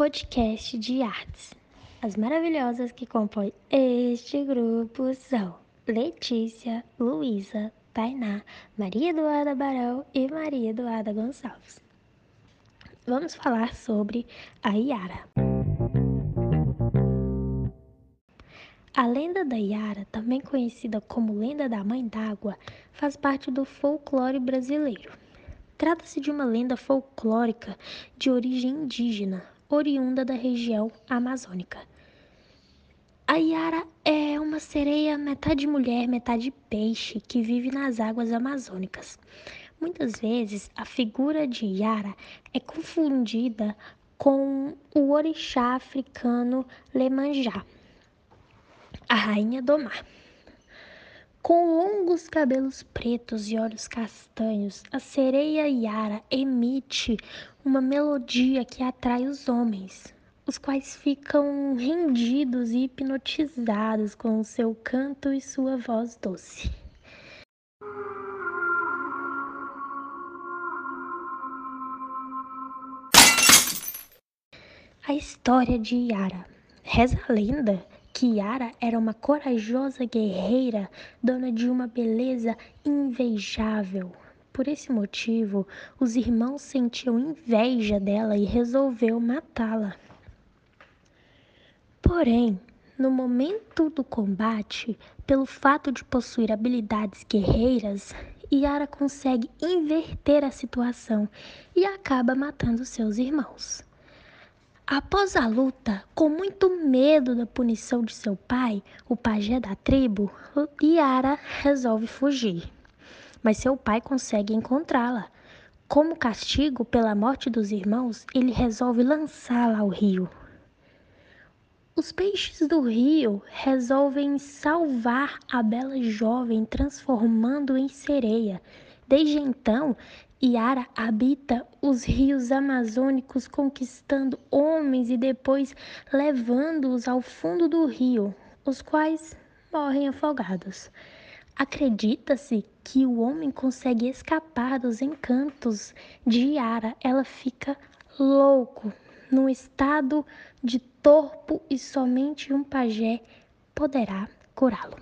podcast de artes. As maravilhosas que compõem este grupo são Letícia, Luísa, Tainá, Maria Eduarda Barão e Maria Eduarda Gonçalves. Vamos falar sobre a Iara. A lenda da Iara, também conhecida como lenda da Mãe d'Água, faz parte do folclore brasileiro. Trata-se de uma lenda folclórica de origem indígena, oriunda da região amazônica. A Iara é uma sereia metade mulher, metade peixe que vive nas águas amazônicas. Muitas vezes a figura de Iara é confundida com o orixá africano Lemanjá, a rainha do mar. Com longos cabelos pretos e olhos castanhos, a sereia Yara emite uma melodia que atrai os homens, os quais ficam rendidos e hipnotizados com seu canto e sua voz doce. A história de Yara. Reza a lenda Kiara era uma corajosa guerreira, dona de uma beleza invejável. Por esse motivo, os irmãos sentiam inveja dela e resolveu matá-la. Porém, no momento do combate, pelo fato de possuir habilidades guerreiras, Yara consegue inverter a situação e acaba matando seus irmãos. Após a luta, com muito medo da punição de seu pai, o pajé da tribo, Yara resolve fugir. Mas seu pai consegue encontrá-la. Como castigo pela morte dos irmãos, ele resolve lançá-la ao rio. Os peixes do rio resolvem salvar a bela jovem, transformando em sereia. Desde então, Yara habita os rios amazônicos, conquistando homens e depois levando-os ao fundo do rio, os quais morrem afogados. Acredita-se que o homem consegue escapar dos encantos de Yara. Ela fica louco, num estado de torpo e somente um pajé poderá curá-lo.